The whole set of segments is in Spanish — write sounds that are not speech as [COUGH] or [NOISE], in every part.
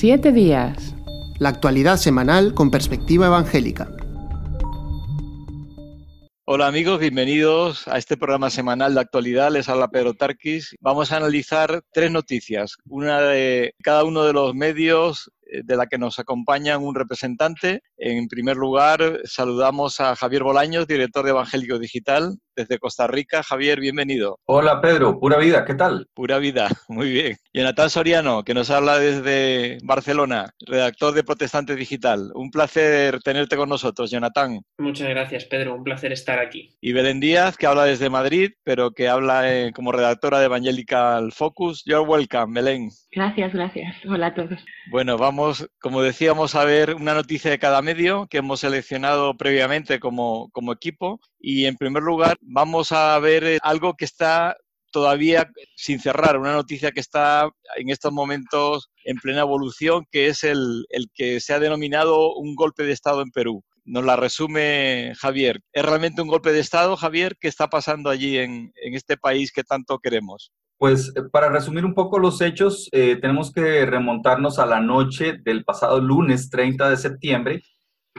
Siete días. La actualidad semanal con perspectiva evangélica. Hola amigos, bienvenidos a este programa semanal de actualidad. Les habla Pedro Tarquis. Vamos a analizar tres noticias, una de cada uno de los medios eh, de la que nos acompañan un representante. En primer lugar, saludamos a Javier Bolaños, director de Evangélico Digital desde Costa Rica. Javier, bienvenido. Hola Pedro, pura vida, ¿qué tal? Pura vida, [LAUGHS] muy bien. Jonathan Soriano, que nos habla desde Barcelona, redactor de Protestante Digital. Un placer tenerte con nosotros, Jonathan. Muchas gracias, Pedro, un placer estar aquí. Y Belén Díaz, que habla desde Madrid, pero que habla eh, como redactora de Evangelical Focus. You're welcome, Belén. Gracias, gracias. Hola a todos. Bueno, vamos, como decíamos, a ver una noticia de cada medio que hemos seleccionado previamente como, como equipo. Y en primer lugar, vamos a ver eh, algo que está todavía sin cerrar, una noticia que está en estos momentos en plena evolución, que es el, que se ha denominado un golpe de Estado en Perú. Nos la resume Javier. ¿Es realmente un golpe de Estado, Javier? ¿Qué está pasando allí en, en este país que tanto queremos? Pues eh, para resumir un poco los hechos, eh, tenemos que remontarnos a la noche del pasado lunes 30 de septiembre,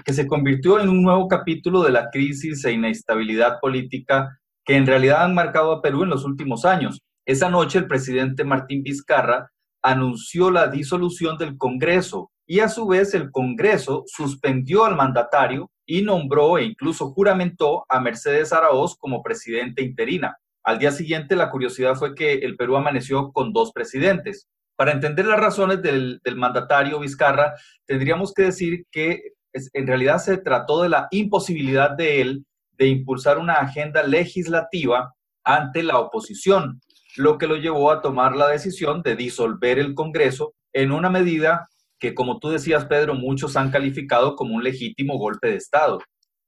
que se convirtió en un nuevo capítulo de la crisis e inestabilidad política que en realidad han marcado a Perú en los últimos años. Esa noche el presidente Martín Vizcarra anunció la disolución del Congreso y a su vez el Congreso suspendió al mandatario y nombró e incluso juramentó a Mercedes Araoz como presidente interina. Al día siguiente, la curiosidad fue que el Perú amaneció con dos presidentes. Para entender las razones del, mandatario Vizcarra, tendríamos que decir que en realidad se trató de la imposibilidad de él de impulsar una agenda legislativa ante la oposición, lo que lo llevó a tomar la decisión de disolver el Congreso en una medida que, como tú decías, Pedro, muchos han calificado como un legítimo golpe de Estado.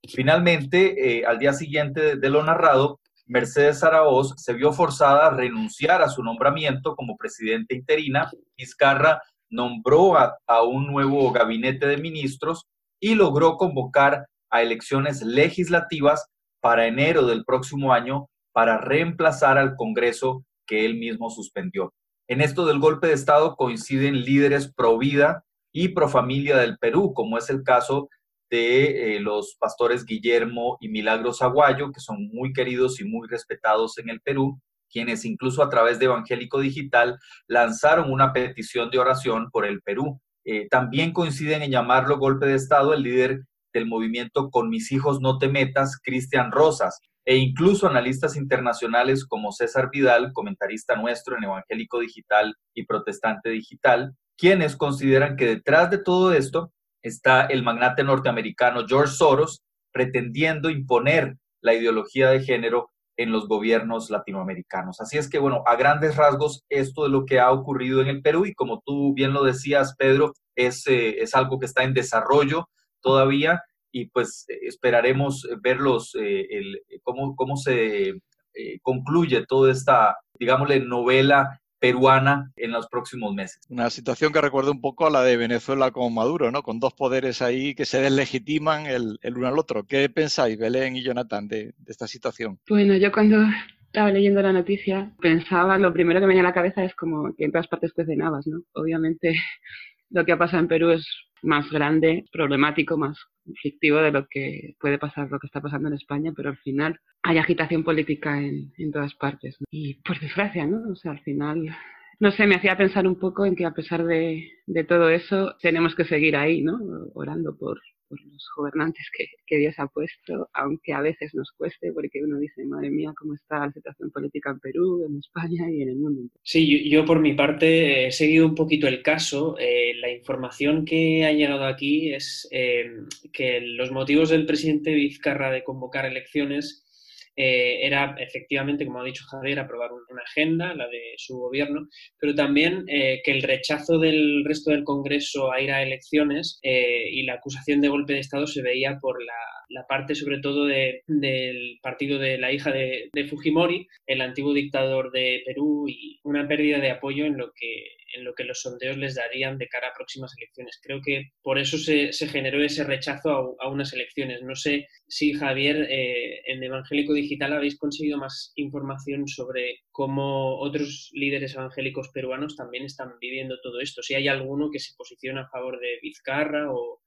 Finalmente, eh, al día siguiente de lo narrado, Mercedes Araoz se vio forzada a renunciar a su nombramiento como presidenta interina. Vizcarra nombró a, un nuevo gabinete de ministros y logró convocar a elecciones legislativas para enero del próximo año para reemplazar al Congreso que él mismo suspendió. En esto del golpe de Estado coinciden líderes pro vida y pro familia del Perú, como es el caso de eh, los pastores Guillermo y Milagros Aguayo, que son muy queridos y muy respetados en el Perú, quienes incluso a través de Evangélico Digital lanzaron una petición de oración por el Perú. Eh, también coinciden en llamarlo golpe de Estado el líder del movimiento Con mis hijos no te metas, Cristian Rosas, e incluso analistas internacionales como César Vidal, comentarista nuestro en Evangélico Digital y Protestante Digital, quienes consideran que detrás de todo esto está el magnate norteamericano George Soros pretendiendo imponer la ideología de género en los gobiernos latinoamericanos. Así es que, bueno, a grandes rasgos, esto es lo que ha ocurrido en el Perú y como tú bien lo decías, Pedro, es, eh, es algo que está en desarrollo todavía y pues esperaremos verlos, eh, el, cómo, cómo se eh, concluye toda esta, digámosle, novela peruana en los próximos meses. Una situación que recuerda un poco a la de Venezuela con Maduro, ¿no? Con dos poderes ahí que se deslegitiman el, uno al otro. ¿Qué pensáis, Belén y Jonathan, de, esta situación? Bueno, yo cuando estaba leyendo la noticia pensaba, lo primero que me venía a la cabeza es como que en todas partes cuecen habas, ¿no? Obviamente [LAUGHS] lo que ha pasado en Perú es más grande, problemático, más conflictivo de lo que puede pasar, lo que está pasando en España, pero al final hay agitación política en, en todas partes. Y por desgracia, ¿no? O sea, al final, no sé, me hacía pensar un poco en que a pesar de, de todo eso, tenemos que seguir ahí, ¿no? Orando por, los gobernantes que, que, Dios ha puesto, aunque a veces nos cueste, porque uno dice, madre mía, cómo está la situación política en Perú, en España y en el mundo. Sí, yo, por mi parte he seguido un poquito el caso. Eh, la información que ha llegado aquí es eh, que los motivos del presidente Vizcarra de convocar elecciones eh, era efectivamente, como ha dicho Javier, aprobar una agenda, la de su gobierno, pero también eh, que el rechazo del resto del Congreso a ir a elecciones eh, y la acusación de golpe de Estado se veía por la, parte sobre todo del partido de la hija de, Fujimori, el antiguo dictador de Perú, y una pérdida de apoyo en lo que en lo que los sondeos les darían de cara a próximas elecciones. Creo que por eso se, generó ese rechazo a, unas elecciones. No sé si, Javier, eh, en Evangélico Digital habéis conseguido más información sobre cómo otros líderes evangélicos peruanos también están viviendo todo esto. Si hay alguno que se posiciona a favor de Vizcarra o,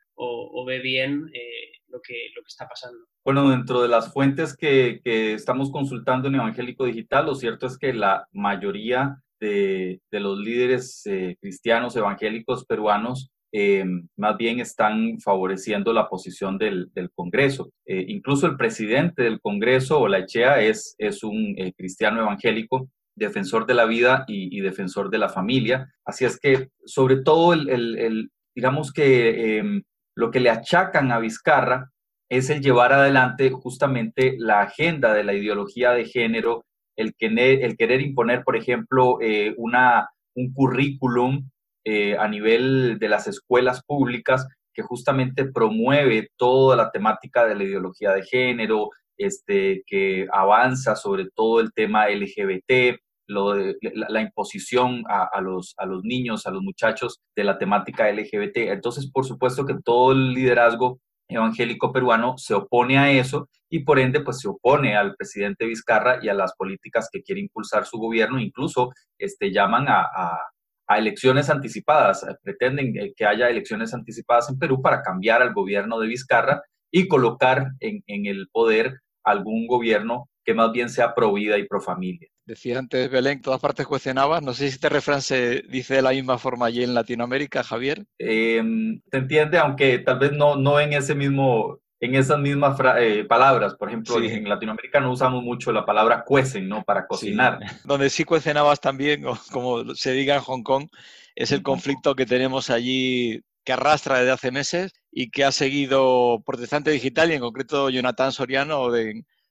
ve bien eh, lo, que, lo que está pasando. Bueno, dentro de las fuentes que, que, estamos consultando en Evangélico Digital, lo cierto es que la mayoría de, los líderes eh, cristianos evangélicos peruanos eh, más bien están favoreciendo la posición del, Congreso. Eh, incluso el presidente del Congreso, Olachea, es, es un cristiano evangélico, defensor de la vida y, defensor de la familia. Así es que, sobre todo, el, digamos que em, lo que le achacan a Vizcarra es el llevar adelante justamente la agenda de la ideología de género el querer, el querer imponer, por ejemplo, eh, una, un currículum eh, a nivel de las escuelas públicas que justamente promueve toda la temática de la ideología de género, este, que avanza sobre todo el tema LGBT, lo de, la, imposición a, a, los, a los niños, a los muchachos de la temática LGBT. Entonces, por supuesto que todo el liderazgo evangélico peruano se opone a eso y por ende pues se opone al presidente Vizcarra y a las políticas que quiere impulsar su gobierno, incluso este, llaman a, a, elecciones anticipadas, pretenden que haya elecciones anticipadas en Perú para cambiar al gobierno de Vizcarra y colocar en, en el poder algún gobierno que más bien sea pro vida y pro familia. Decía antes Belén, todas partes cuestionabas. No sé si este refrán se dice de la misma forma allí en Latinoamérica, Javier. Eh, se entiende, aunque tal vez no, no en ese mismo, en esas mismas eh, palabras. Por ejemplo, en Latinoamérica no usamos mucho la palabra cuecen, ¿no? Para cocinar. [LAUGHS] Donde sí cuecenabas también, como se diga en Hong Kong, es el conflicto que tenemos allí que arrastra desde hace meses y que ha seguido Protestante Digital y en concreto Jonathan Soriano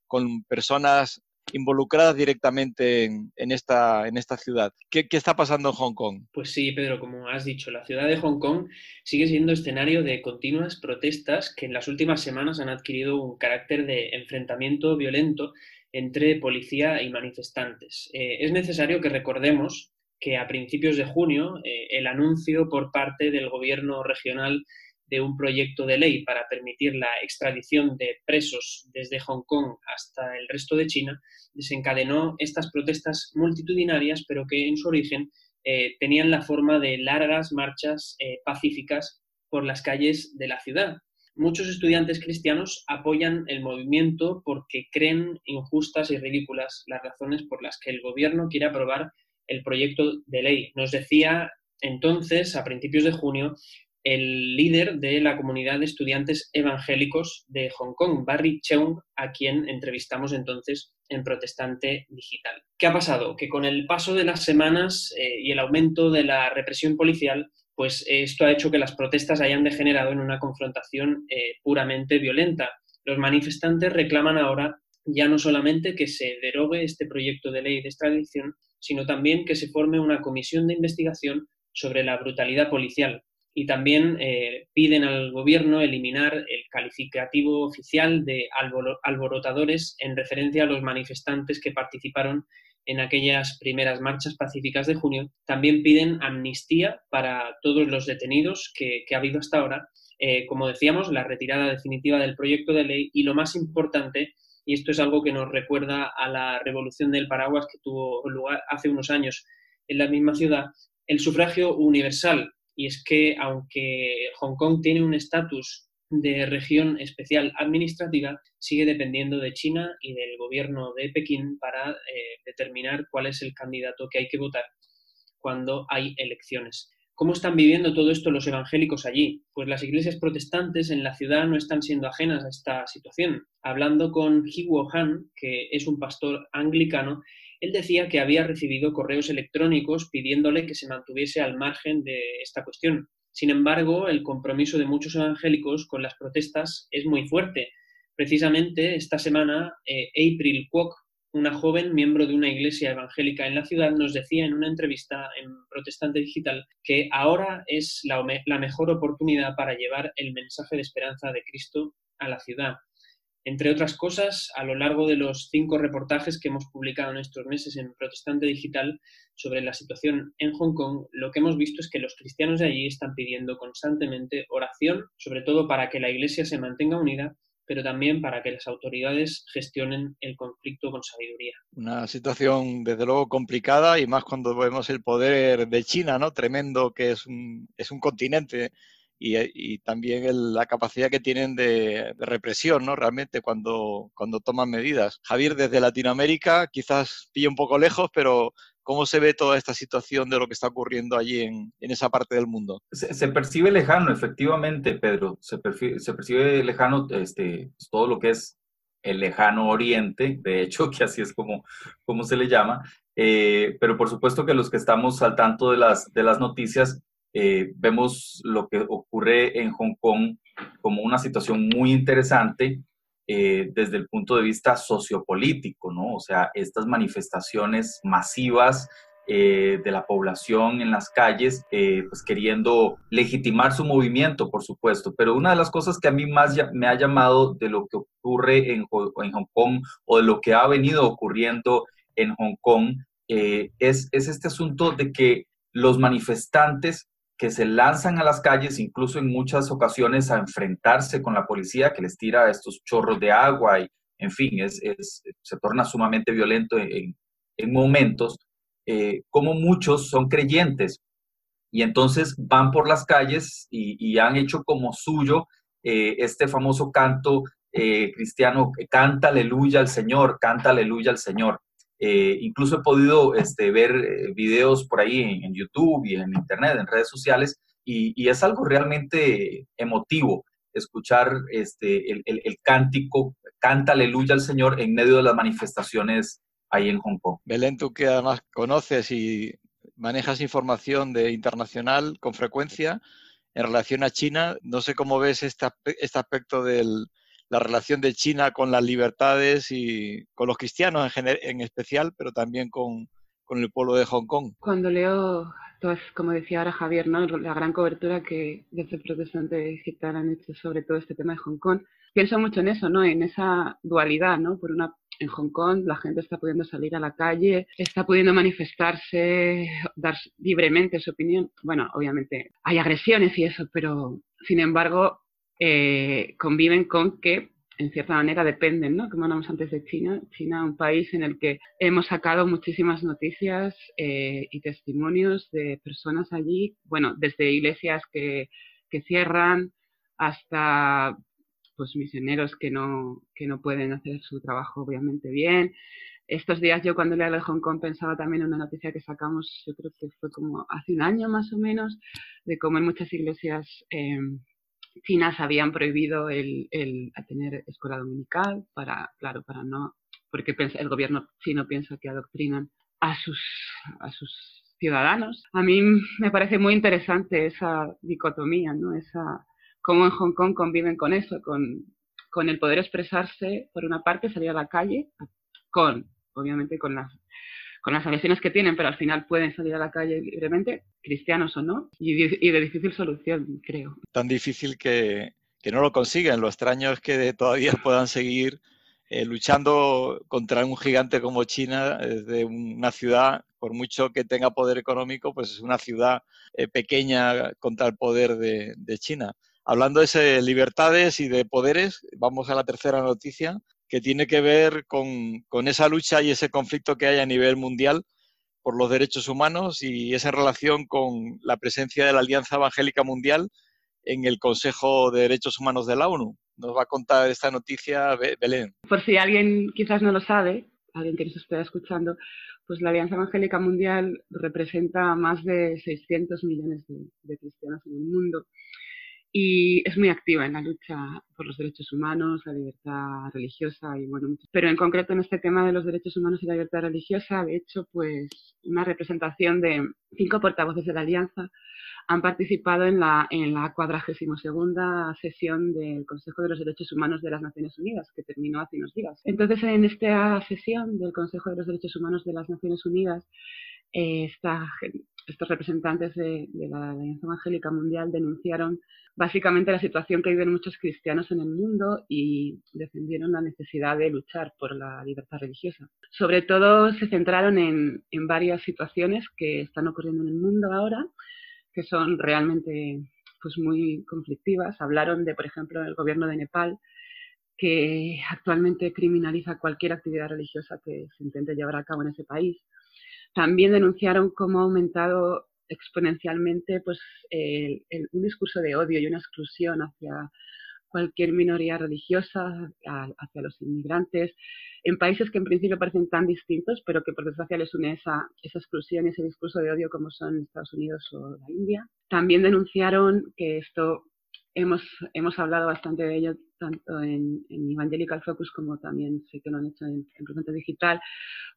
con personas involucradas directamente en, esta, ciudad. ¿Qué, está pasando en Hong Kong? Pues sí, Pedro, como has dicho, la ciudad de Hong Kong sigue siendo escenario de continuas protestas que en las últimas semanas han adquirido un carácter de enfrentamiento violento entre policía y manifestantes. Eh, es necesario que recordemos que a principios de junio eh, el anuncio por parte del gobierno regional de un proyecto de ley para permitir la extradición de presos desde Hong Kong hasta el resto de China, desencadenó estas protestas multitudinarias, pero que en su origen eh, tenían la forma de largas marchas eh, pacíficas por las calles de la ciudad. Muchos estudiantes cristianos apoyan el movimiento porque creen injustas y ridículas las razones por las que el gobierno quiere aprobar el proyecto de ley. Nos decía entonces, a principios de junio, el líder de la comunidad de estudiantes evangélicos de Hong Kong, Barry Cheung, a quien entrevistamos entonces en Protestante Digital. ¿Qué ha pasado? Que con el paso de las semanas eh, y el aumento de la represión policial, pues esto ha hecho que las protestas hayan degenerado en una confrontación eh, puramente violenta. Los manifestantes reclaman ahora ya no solamente que se derogue este proyecto de ley de extradición, sino también que se forme una comisión de investigación sobre la brutalidad policial, y también eh, piden al gobierno eliminar el calificativo oficial de alborotadores en referencia a los manifestantes que participaron en aquellas primeras marchas pacíficas de junio. También piden amnistía para todos los detenidos que, ha habido hasta ahora. Eh, como decíamos, la retirada definitiva del proyecto de ley y lo más importante, y esto es algo que nos recuerda a la revolución del paraguas que tuvo lugar hace unos años en la misma ciudad, el sufragio universal y es que aunque Hong Kong tiene un estatus de región especial administrativa, sigue dependiendo de China y del gobierno de Pekín para eh, determinar cuál es el candidato que hay que votar cuando hay elecciones. ¿Cómo están viviendo todo esto los evangélicos allí? Pues las iglesias protestantes en la ciudad no están siendo ajenas a esta situación. Hablando con Hiwo Han, que es un pastor anglicano, él decía que había recibido correos electrónicos pidiéndole que se mantuviese al margen de esta cuestión. Sin embargo, el compromiso de muchos evangélicos con las protestas es muy fuerte. Precisamente esta semana, eh, April Kwok, una joven miembro de una iglesia evangélica en la ciudad, nos decía en una entrevista en Protestante Digital que ahora es la, la mejor oportunidad para llevar el mensaje de esperanza de Cristo a la ciudad. Entre otras cosas, a lo largo de los cinco reportajes que hemos publicado en estos meses en Protestante Digital sobre la situación en Hong Kong, lo que hemos visto es que los cristianos de allí están pidiendo constantemente oración, sobre todo para que la Iglesia se mantenga unida, pero también para que las autoridades gestionen el conflicto con sabiduría. Una situación, desde luego, complicada y más cuando vemos el poder de China, ¿no? Tremendo, que es un, es un continente y, también la capacidad que tienen de, represión, ¿no? Realmente cuando, cuando toman medidas. Javier, desde Latinoamérica, quizás pilla un poco lejos, pero ¿cómo se ve toda esta situación de lo que está ocurriendo allí en, esa parte del mundo? Se, percibe lejano, efectivamente, Pedro. Se, se percibe lejano este, pues, todo lo que es el lejano oriente, de hecho, [LAUGHS] que así es como, como se le llama. Eh, pero por supuesto que los que estamos al tanto de las, de las noticias, eh, vemos lo que ocurre en Hong Kong como una situación muy interesante eh, desde el punto de vista sociopolítico, ¿no? O sea, estas manifestaciones masivas eh, de la población en las calles, pues queriendo legitimar su movimiento, por supuesto. Pero una de las cosas que a mí más me ha llamado de lo que ocurre en, en Hong Kong o de lo que ha venido ocurriendo en Hong Kong es, es este asunto de que los manifestantes que se lanzan a las calles, incluso en muchas ocasiones a enfrentarse con la policía que les tira estos chorros de agua y, en fin, se torna sumamente violento en, momentos, eh, como muchos son creyentes y entonces van por las calles y, han hecho como suyo eh, este famoso canto eh, cristiano, canta aleluya al Señor, canta aleluya al Señor. Eh, incluso he podido este, ver eh, videos por ahí en, YouTube y en Internet, en redes sociales, y, es algo realmente emotivo escuchar este, el, el, cántico, canta aleluya al Señor en medio de las manifestaciones ahí en Hong Kong. Belén, tú que además conoces y manejas información de internacional con frecuencia en relación a China, no sé cómo ves este, este aspecto del, la relación de China con las libertades y con los cristianos en, en especial, pero también con, con, el pueblo de Hong Kong. Cuando leo, pues, como decía ahora Javier, ¿no? la gran cobertura que desde Protestante Digital han hecho sobre todo este tema de Hong Kong, pienso mucho en eso, ¿no? en esa dualidad. ¿no? Por una en Hong Kong la gente está pudiendo salir a la calle, está pudiendo manifestarse, dar libremente su opinión. Bueno, obviamente hay agresiones y eso, pero sin embargo eh, conviven con que en cierta manera dependen, ¿no? Como hablamos antes de China, China un país en el que hemos sacado muchísimas noticias eh, y testimonios de personas allí, bueno, desde iglesias que, que cierran hasta pues misioneros que no, que no pueden hacer su trabajo obviamente bien. Estos días yo cuando leía de Hong Kong pensaba también en una noticia que sacamos, yo creo que fue como hace un año más o menos, de cómo en muchas iglesias eh, chinas habían prohibido el, el tener escuela dominical para, claro, para no, porque el gobierno chino piensa que adoctrinan a sus, a sus ciudadanos. A mí me parece muy interesante esa dicotomía, ¿no? Esa, cómo en Hong Kong conviven con eso, con, con el poder expresarse, por una parte, salir a la calle, con, obviamente, con las con las agresiones que tienen, pero al final pueden salir a la calle libremente, cristianos o no, y, de difícil solución, creo. Tan difícil que, que, no lo consiguen. Lo extraño es que todavía [LAUGHS] puedan seguir eh, luchando contra un gigante como China desde una ciudad, por mucho que tenga poder económico, pues es una ciudad eh, pequeña contra el poder de, de China. Hablando de libertades y de poderes, vamos a la tercera noticia, que tiene que ver con, con, esa lucha y ese conflicto que hay a nivel mundial por los derechos humanos y esa relación con la presencia de la Alianza Evangélica Mundial en el Consejo de Derechos Humanos de la ONU. Nos va a contar esta noticia Belén. Por si alguien quizás no lo sabe, alguien que nos esté escuchando, pues la Alianza Evangélica Mundial representa a más de 600 millones de, de cristianos en el mundo y es muy activa en la lucha por los derechos humanos, la libertad religiosa y bueno, pero en concreto en este tema de los derechos humanos y la libertad religiosa, de hecho, pues una representación de cinco portavoces de la Alianza han participado en la, en la 42 sesión del Consejo de los Derechos Humanos de las Naciones Unidas, que terminó hace unos días. Entonces, en esta sesión del Consejo de los Derechos Humanos de las Naciones Unidas, eh, estos representantes de, la Alianza Evangélica Mundial denunciaron básicamente la situación que viven muchos cristianos en el mundo y defendieron la necesidad de luchar por la libertad religiosa. Sobre todo se centraron en, en varias situaciones que están ocurriendo en el mundo ahora, que son realmente pues muy conflictivas. Hablaron de, por ejemplo, el gobierno de Nepal, que actualmente criminaliza cualquier actividad religiosa que se intente llevar a cabo en ese país. También denunciaron cómo ha aumentado exponencialmente pues, un discurso de odio y una exclusión hacia cualquier minoría religiosa, hacia los inmigrantes, en países que en principio parecen tan distintos, pero que por desgracia les une esa, esa exclusión y ese discurso de odio como son Estados Unidos o la India. También denunciaron que esto hemos, hemos hablado bastante de ello tanto en, Evangelical Focus como también sé que lo han hecho en, en Digital,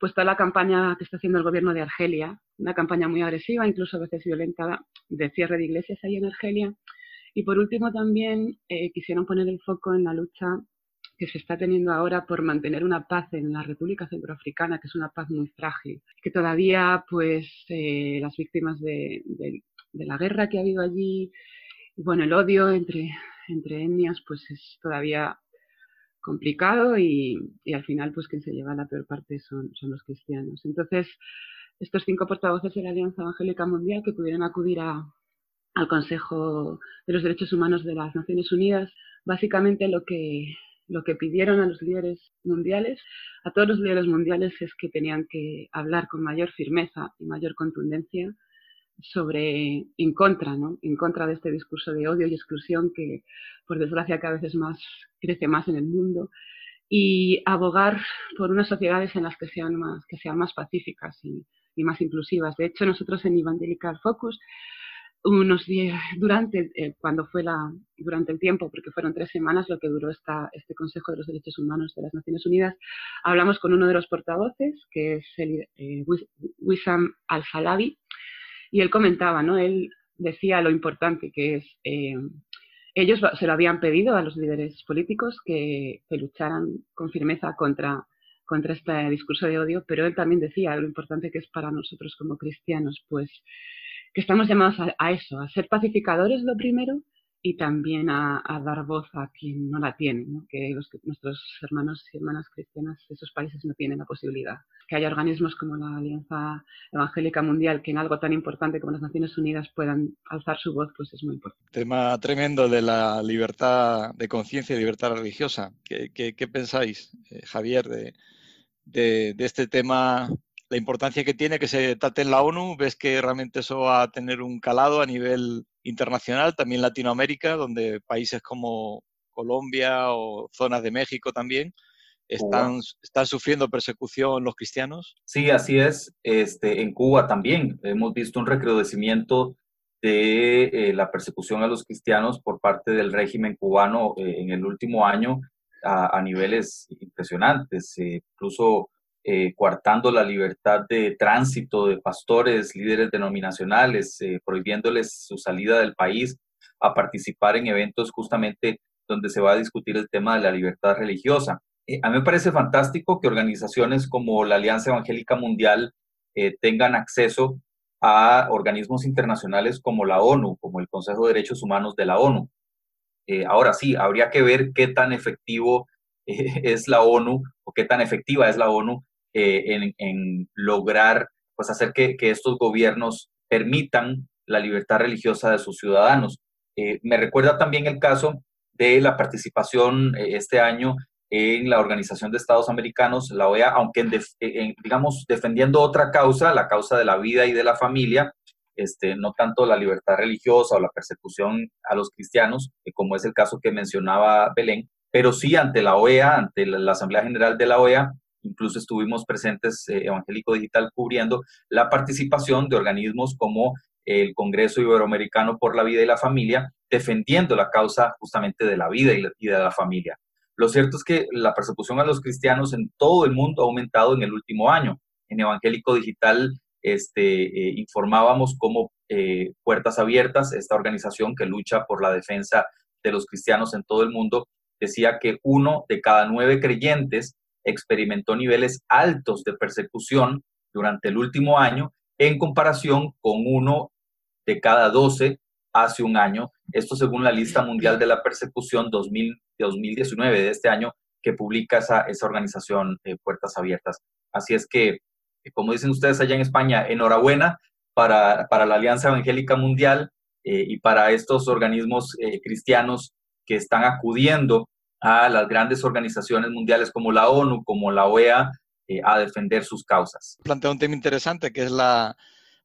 pues toda la campaña que está haciendo el gobierno de Argelia, una campaña muy agresiva, incluso a veces violenta, de cierre de iglesias ahí en Argelia. Y por último también eh, quisieron poner el foco en la lucha que se está teniendo ahora por mantener una paz en la República Centroafricana, que es una paz muy frágil, que todavía pues eh, las víctimas de, de la guerra que ha habido allí, bueno, el odio entre, entre etnias pues es todavía complicado y, al final pues quien se lleva la peor parte son, son los cristianos. Entonces, estos cinco portavoces de la Alianza Evangélica Mundial que pudieron acudir al Consejo de los Derechos Humanos de las Naciones Unidas, básicamente lo que, lo que pidieron a los líderes mundiales, a todos los líderes mundiales, es que tenían que hablar con mayor firmeza y mayor contundencia sobre en contra, ¿no? En contra de este discurso de odio y exclusión que, por desgracia, cada vez más crece más en el mundo y abogar por unas sociedades en las que sean más que sean más pacíficas y, más inclusivas. De hecho, nosotros en Evangelical Focus unos días durante eh, cuando fue la durante el tiempo porque fueron tres semanas lo que duró esta, este Consejo de los Derechos Humanos de las Naciones Unidas hablamos con uno de los portavoces que es el eh, Wissam Al-Falabi y él comentaba, ¿no? Él decía lo importante que es, eh, ellos se lo habían pedido a los líderes políticos que, lucharan con firmeza contra, contra este discurso de odio, pero él también decía lo importante que es para nosotros como cristianos, pues que estamos llamados a, a eso, a ser pacificadores lo primero y también a, dar voz a quien no la tiene, que nuestros hermanos y hermanas cristianas de esos países no tienen la posibilidad. Que haya organismos como la Alianza Evangélica Mundial que en algo tan importante como las Naciones Unidas puedan alzar su voz, pues es muy importante. Tema tremendo de la libertad de conciencia y libertad religiosa. ¿Qué, pensáis, eh, Javier, de, de este tema la importancia que tiene que se trate en la ONU, ves que realmente eso va a tener un calado a nivel internacional, también Latinoamérica, donde países como Colombia o zonas de México también están, están sufriendo persecución los cristianos. Sí, así es. Este, en Cuba también hemos visto un recrudecimiento de eh, la persecución a los cristianos por parte del régimen cubano eh, en el último año a, niveles impresionantes. Eh, incluso eh, coartando la libertad de tránsito de pastores, líderes denominacionales, eh, prohibiéndoles su salida del país a participar en eventos justamente donde se va a discutir el tema de la libertad religiosa. Eh, a mí me parece fantástico que organizaciones como la Alianza Evangélica Mundial tengan acceso a organismos internacionales como la ONU, como el Consejo de Derechos Humanos de la ONU. ahora sí, habría que ver qué tan efectivo es la ONU o qué tan efectiva es la ONU eh, en, lograr pues, hacer que, estos gobiernos permitan la libertad religiosa de sus ciudadanos. Eh, me recuerda también el caso de la participación eh, este año en la Organización de Estados Americanos, la OEA, aunque digamos defendiendo otra causa, la causa de la vida y de la familia, este, no tanto la libertad religiosa o la persecución a los cristianos, como es el caso que mencionaba Belén, pero sí ante la OEA, ante la Asamblea General de la OEA, Incluso estuvimos presentes, eh, Evangélico Digital, cubriendo la participación de organismos como el Congreso Iberoamericano por la Vida y la Familia, defendiendo la causa justamente de la vida y, de la familia. Lo cierto es que la persecución a los cristianos en todo el mundo ha aumentado en el último año. En Evangélico Digital este, eh, informábamos cómo eh, Puertas Abiertas, esta organización que lucha por la defensa de los cristianos en todo el mundo, decía que uno de cada nueve creyentes experimentó niveles altos de persecución durante el último año en comparación con uno de cada 12 hace un año. Esto según la lista mundial de la persecución 2019 de este año que publica esa, esa organización eh, Puertas Abiertas. Así es que, como dicen ustedes allá en España, enhorabuena para, para la Alianza Evangélica Mundial eh, y para estos organismos eh, cristianos que están acudiendo a las grandes organizaciones mundiales como la ONU, como la OEA, a defender sus causas. Plantea un tema interesante que es la,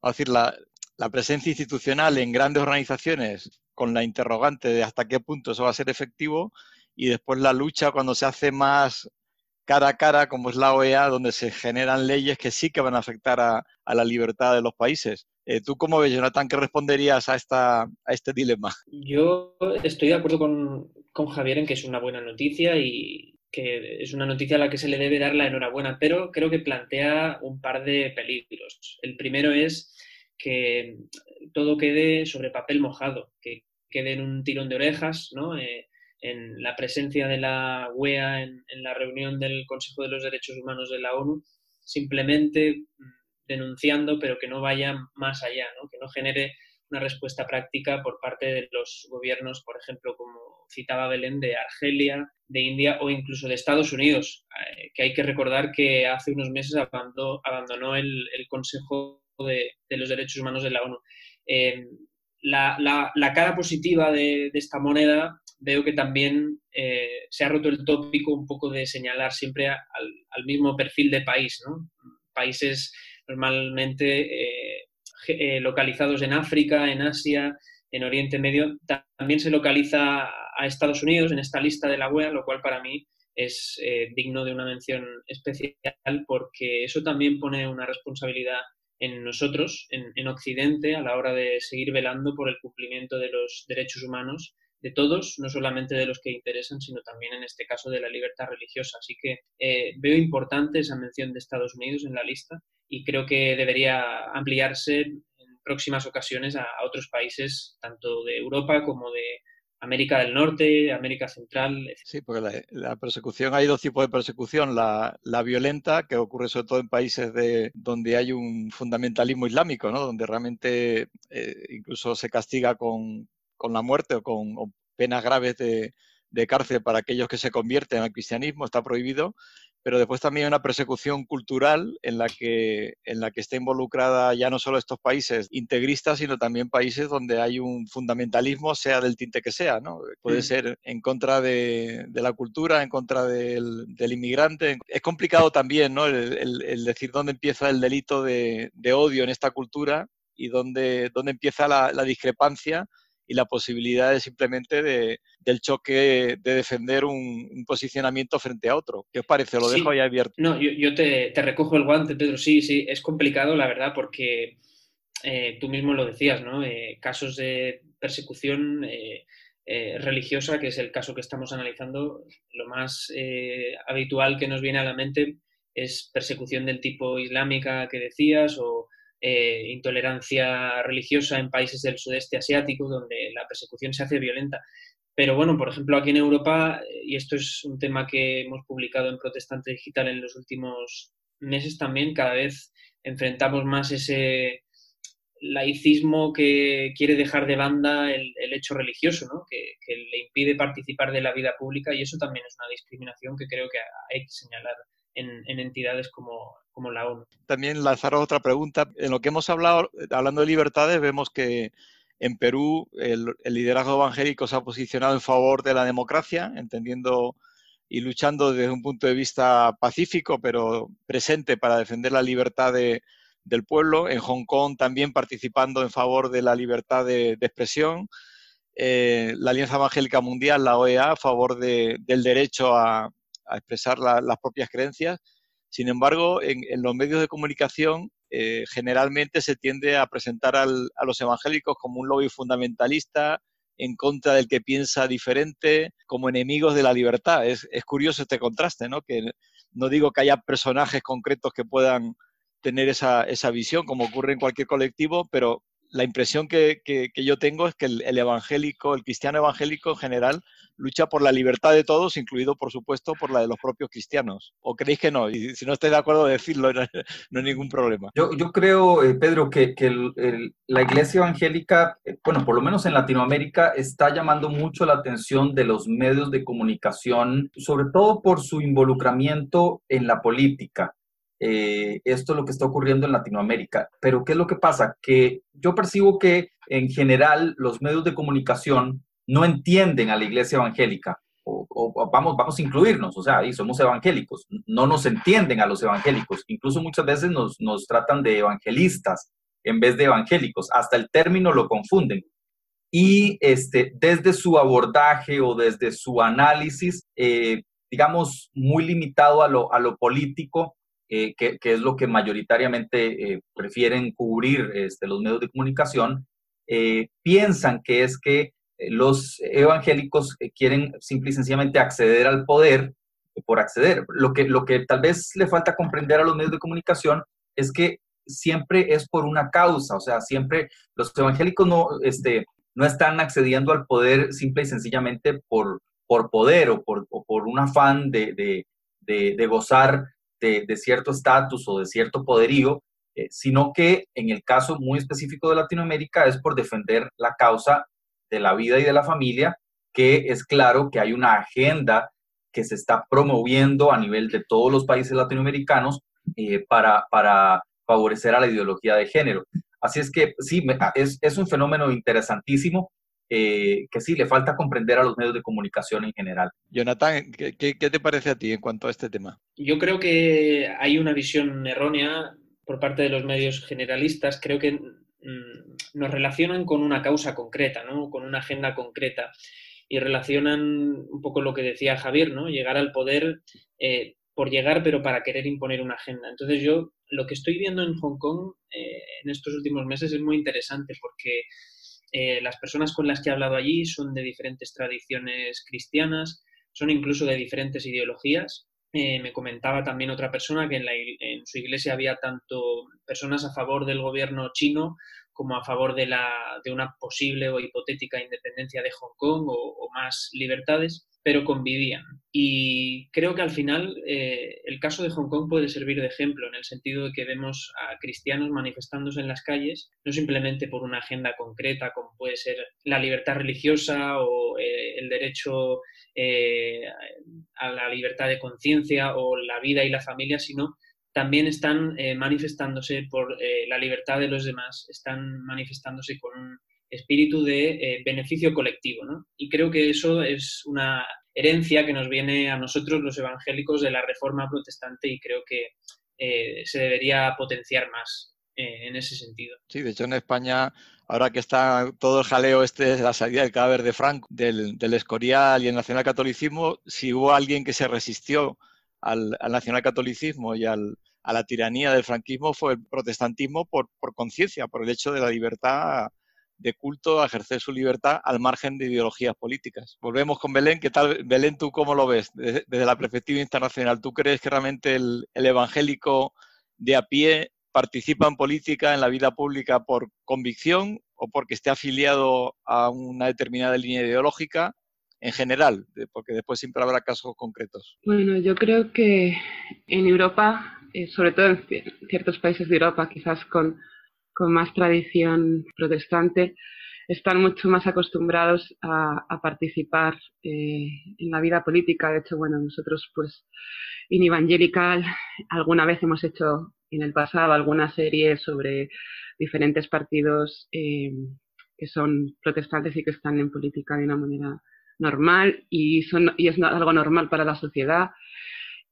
decir, la, la presencia institucional en grandes organizaciones con la interrogante de hasta qué punto eso va a ser efectivo y después la lucha cuando se hace más cara a cara, como es la OEA, donde se generan leyes que sí que van a afectar a, la libertad de los países. Eh, ¿Tú cómo ves, Jonathan, qué responderías a, esta, a este dilema? Yo estoy de acuerdo con, con Javier en que es una buena noticia y que es una noticia a la que se le debe dar la enhorabuena, pero creo que plantea un par de peligros. El primero es que todo quede sobre papel mojado, que quede en un tirón de orejas, ¿no? Eh, en la presencia de la UEA en, la reunión del Consejo de los Derechos Humanos de la ONU, simplemente mm, denunciando, pero que no vaya más allá, que no genere una respuesta práctica por parte de los gobiernos, por ejemplo, como citaba Belén, de Argelia, de India o incluso de Estados Unidos, eh, que hay que recordar que hace unos meses abandonó, el, Consejo de, los Derechos Humanos de la ONU. Eh, la, cara positiva de, esta moneda veo que también eh, se ha roto el tópico un poco de señalar siempre al, mismo perfil de país, ¿no? Países normalmente eh, eh, localizados en África, en Asia, en Oriente Medio, también se localiza a Estados Unidos en esta lista de la UEA, lo cual para mí es digno de una mención especial porque eso también pone una responsabilidad en nosotros, en, en, Occidente, a la hora de seguir velando por el cumplimiento de los derechos humanos de todos, no solamente de los que interesan, sino también en este caso de la libertad religiosa. Así que eh, veo importante esa mención de Estados Unidos en la lista y creo que debería ampliarse en próximas ocasiones a, otros países, tanto de Europa como de América del Norte, América Central. Sí, porque la, persecución, hay dos tipos de persecución, la, violenta, que ocurre sobre todo en países de, donde hay un fundamentalismo islámico, ¿no? donde realmente eh, incluso se castiga con, con la muerte o con penas graves de, cárcel para aquellos que se convierten al cristianismo, está prohibido, pero después también hay una persecución cultural en la que, en la que está involucrada ya no solo estos países integristas, sino también países donde hay un fundamentalismo, sea del tinte que sea, ¿no? Puede mm. ser en contra de, la cultura, en contra del, inmigrante. Es complicado también, ¿no? El, decir dónde empieza el delito de, odio en esta cultura y dónde, dónde empieza la, la discrepancia y la posibilidad de simplemente de, del choque de defender un, posicionamiento frente a otro. ¿Qué os parece? Lo dejo ahí abierto. No, yo, te, recojo el guante, Pedro. Sí, sí, es complicado, la verdad, porque eh, tú mismo lo decías, ¿no? Eh, casos de persecución eh, religiosa, que es el caso que estamos analizando, lo más habitual que nos viene a la mente es persecución del tipo islámica que decías o eh, intolerancia religiosa en países del sudeste asiático, donde la persecución se hace violenta. Pero bueno, por ejemplo, aquí en Europa, eh, y esto es un tema que hemos publicado en Protestante Digital en los últimos meses también, cada vez enfrentamos más ese laicismo que quiere dejar de banda el, hecho religioso, ¿no? que, que, le impide participar de la vida pública y eso también es una discriminación que creo que hay que señalar en, entidades como, como, la ONU. También lanzaros otra pregunta. En lo que hemos hablado, hablando de libertades, vemos que en Perú el, liderazgo evangélico se ha posicionado en favor de la democracia, entendiendo y luchando desde un punto de vista pacífico, pero presente para defender la libertad del pueblo. En Hong Kong también participando en favor de la libertad de, expresión. Eh, la Alianza Evangélica Mundial, la OEA, a favor del derecho a expresar las propias creencias. Sin embargo, en, los medios de comunicación eh, generalmente se tiende a presentar a los evangélicos como un lobby fundamentalista, en contra del que piensa diferente, como enemigos de la libertad. Es, curioso este contraste, ¿no? Que no digo que haya personajes concretos que puedan tener esa, esa visión, como ocurre en cualquier colectivo, pero la impresión que, yo tengo es que el, evangélico, el cristiano evangélico en general, lucha por la libertad de todos, incluido, por supuesto, por la de los propios cristianos. ¿O creéis que no? Y si no estáis de acuerdo, decirlo, [LAUGHS] no, no hay ningún problema. Yo, creo, eh, Pedro, que, la iglesia evangélica, eh, bueno, por lo menos en Latinoamérica, está llamando mucho la atención de los medios de comunicación, sobre todo por su involucramiento en la política. Eh, esto es lo que está ocurriendo en Latinoamérica. Pero ¿qué es lo que pasa? Que yo percibo que en general los medios de comunicación no entienden a la iglesia evangélica. O, vamos, vamos a incluirnos, o sea, y somos evangélicos, no nos entienden a los evangélicos, incluso muchas veces nos, nos tratan de evangelistas en vez de evangélicos, hasta el término lo confunden. Y este, desde su abordaje o desde su análisis, eh, digamos, muy limitado a lo, a lo político, eh, que, es lo que mayoritariamente eh, prefieren cubrir este, los medios de comunicación, eh, piensan que es que los evangélicos quieren simple y sencillamente acceder al poder por acceder. Lo que, lo que tal vez le falta comprender a los medios de comunicación es que siempre es por una causa, o sea, siempre los evangélicos no, este, no están accediendo al poder simple y sencillamente por, por poder o por, por un afán de, de, de gozar de, cierto estatus o de cierto poderío, eh, sino que en el caso muy específico de Latinoamérica es por defender la causa de la vida y de la familia, que es claro que hay una agenda que se está promoviendo a nivel de todos los países latinoamericanos eh, para, para favorecer a la ideología de género. Así es que sí, es, es un fenómeno interesantísimo eh, que sí, le falta comprender a los medios de comunicación en general. Jonathan, ¿qué, te parece a ti en cuanto a este tema? Yo creo que hay una visión errónea por parte de los medios generalistas. Creo que mm, nos relacionan con una causa concreta, ¿no? con una agenda concreta. Y relacionan un poco lo que decía Javier, ¿no? Llegar al poder eh, por llegar, pero para querer imponer una agenda. Entonces yo lo que estoy viendo en Hong Kong eh, en estos últimos meses es muy interesante porque eh, las personas con las que he hablado allí son de diferentes tradiciones cristianas, son incluso de diferentes ideologías. Eh, me comentaba también otra persona que en, su iglesia había tanto personas a favor del gobierno chino como a favor de, una posible o hipotética independencia de Hong Kong o más libertades pero convivían. Y creo que al final eh, el caso de Hong Kong puede servir de ejemplo en el sentido de que vemos a cristianos manifestándose en las calles, no simplemente por una agenda concreta como puede ser la libertad religiosa o eh, el derecho eh, a la libertad de conciencia o la vida y la familia, sino también están manifestándose por la libertad de los demás, están manifestándose con un espíritu de eh, beneficio colectivo. ¿no? Y creo que eso es una herencia que nos viene a nosotros los evangélicos de la Reforma Protestante y creo que eh, se debería potenciar más eh, en ese sentido. Sí, de hecho en España, ahora que está todo el jaleo este de la salida del cadáver de Franco, del, Escorial y el nacionalcatolicismo, si hubo alguien que se resistió al, al nacionalcatolicismo y al, a la tiranía del franquismo fue el protestantismo por, por conciencia, por el hecho de la libertad de culto a ejercer su libertad al margen de ideologías políticas. Volvemos con Belén. ¿Qué tal, Belén, tú cómo lo ves desde, la perspectiva internacional? ¿Tú crees que realmente el, evangélico de a pie participa en política, en la vida pública por convicción o porque esté afiliado a una determinada línea ideológica? En general, porque después siempre habrá casos concretos. Bueno, yo creo que en Europa, eh, sobre todo en ciertos países de Europa, quizás con con más tradición protestante están mucho más acostumbrados a, participar eh, en la vida política. De hecho, bueno, nosotros pues en Evangelical alguna vez hemos hecho en el pasado alguna serie sobre diferentes partidos eh, que son protestantes y que están en política de una manera normal y, son, y es algo normal para la sociedad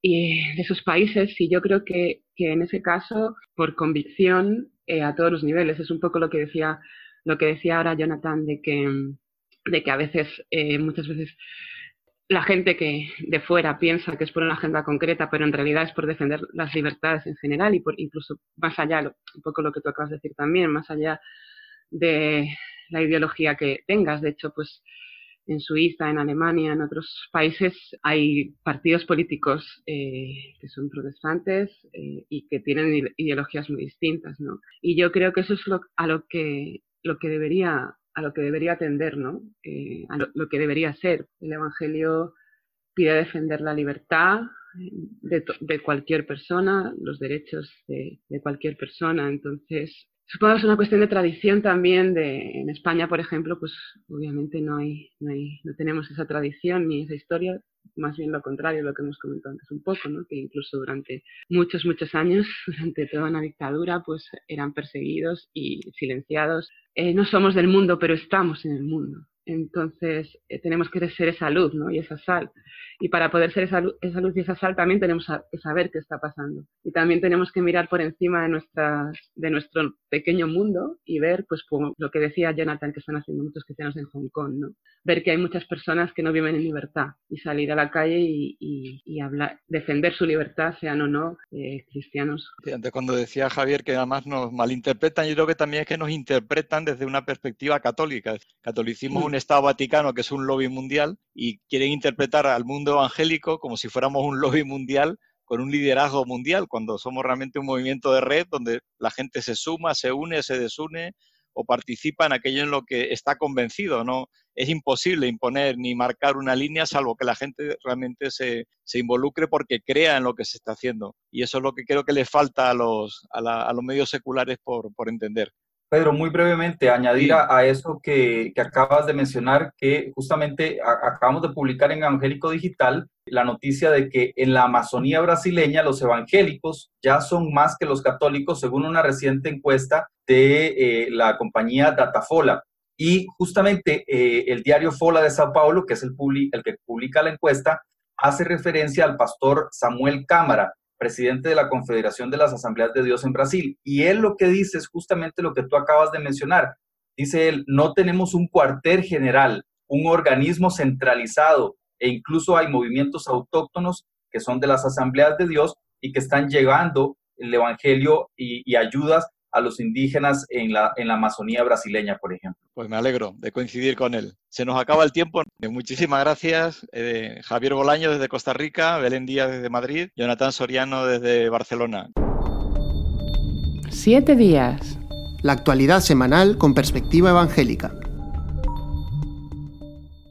y de esos países y yo creo que, que en ese caso por convicción eh, a todos los niveles. Es un poco lo que decía, lo que decía ahora Jonathan, de que, de que a veces, eh, muchas veces, la gente que de fuera piensa que es por una agenda concreta, pero en realidad es por defender las libertades en general y por incluso más allá, un poco lo que tú acabas de decir también, más allá de la ideología que tengas. De hecho, pues en Suiza, en Alemania, en otros países hay partidos políticos eh, que son protestantes eh, y que tienen ideologías muy distintas, ¿no? Y yo creo que eso es lo, a lo que lo que debería a lo que debería atender, ¿no? Eh, a lo, que debería ser. El Evangelio pide defender la libertad de, de cualquier persona, los derechos de, de cualquier persona. Entonces, Supongo que es una cuestión de tradición también. De, en España, por ejemplo, pues obviamente no, hay, no, hay, no tenemos esa tradición ni esa historia, más bien lo contrario, lo que hemos comentado antes un poco, ¿no? que incluso durante muchos, muchos años, [LAUGHS] durante toda una dictadura, pues eran perseguidos y silenciados. Eh, no somos del mundo, pero estamos en el mundo. Entonces eh, tenemos que ser esa luz ¿no? y esa sal. Y para poder ser esa esa luz y esa sal también tenemos que saber qué está pasando. Y también tenemos que mirar por encima de, nuestras, de nuestro pequeño mundo y ver, pues como lo que decía Jonathan, que están haciendo muchos cristianos en Hong Kong, ¿no? ver que hay muchas personas que no viven en libertad y salir a la calle y, y, hablar, defender su libertad, sean o no eh, cristianos. antes cuando decía Javier que además nos malinterpretan, yo creo que también es que nos interpretan desde una perspectiva católica. Catolicismo mm. Un Estado Vaticano que es un lobby mundial y quieren interpretar al mundo evangélico como si fuéramos un lobby mundial con un liderazgo mundial, cuando somos realmente un movimiento de red donde la gente se suma, se une, se desune o participa en aquello en lo que está convencido. No es imposible imponer ni marcar una línea salvo que la gente realmente se, se involucre porque crea en lo que se está haciendo. Y eso es lo que creo que le falta a los, a, los medios seculares por, por entender. Pedro, muy brevemente, añadir a, eso que, acabas de mencionar, que justamente acabamos de publicar en Evangélico Digital la noticia de que en la Amazonía brasileña los evangélicos ya son más que los católicos, según una reciente encuesta de eh, la compañía Datafola. Y justamente eh, el diario Fola de Sao Paulo, que es el, el que publica la encuesta, hace referencia al pastor Samuel Cámara, presidente de la Confederación de las Asambleas de Dios en Brasil. Y él lo que dice es justamente lo que tú acabas de mencionar. Dice él, no tenemos un cuartel general, un organismo centralizado e incluso hay movimientos autóctonos que son de las Asambleas de Dios y que están llegando el Evangelio y, y ayudas a los indígenas en la, en la Amazonía brasileña, por ejemplo. Pues me alegro de coincidir con él. Se nos acaba el tiempo. Muchísimas gracias. Eh, Javier Bolaño desde Costa Rica, Belén Díaz desde Madrid, Jonathan Soriano desde Barcelona. Siete días. La actualidad semanal con perspectiva evangélica.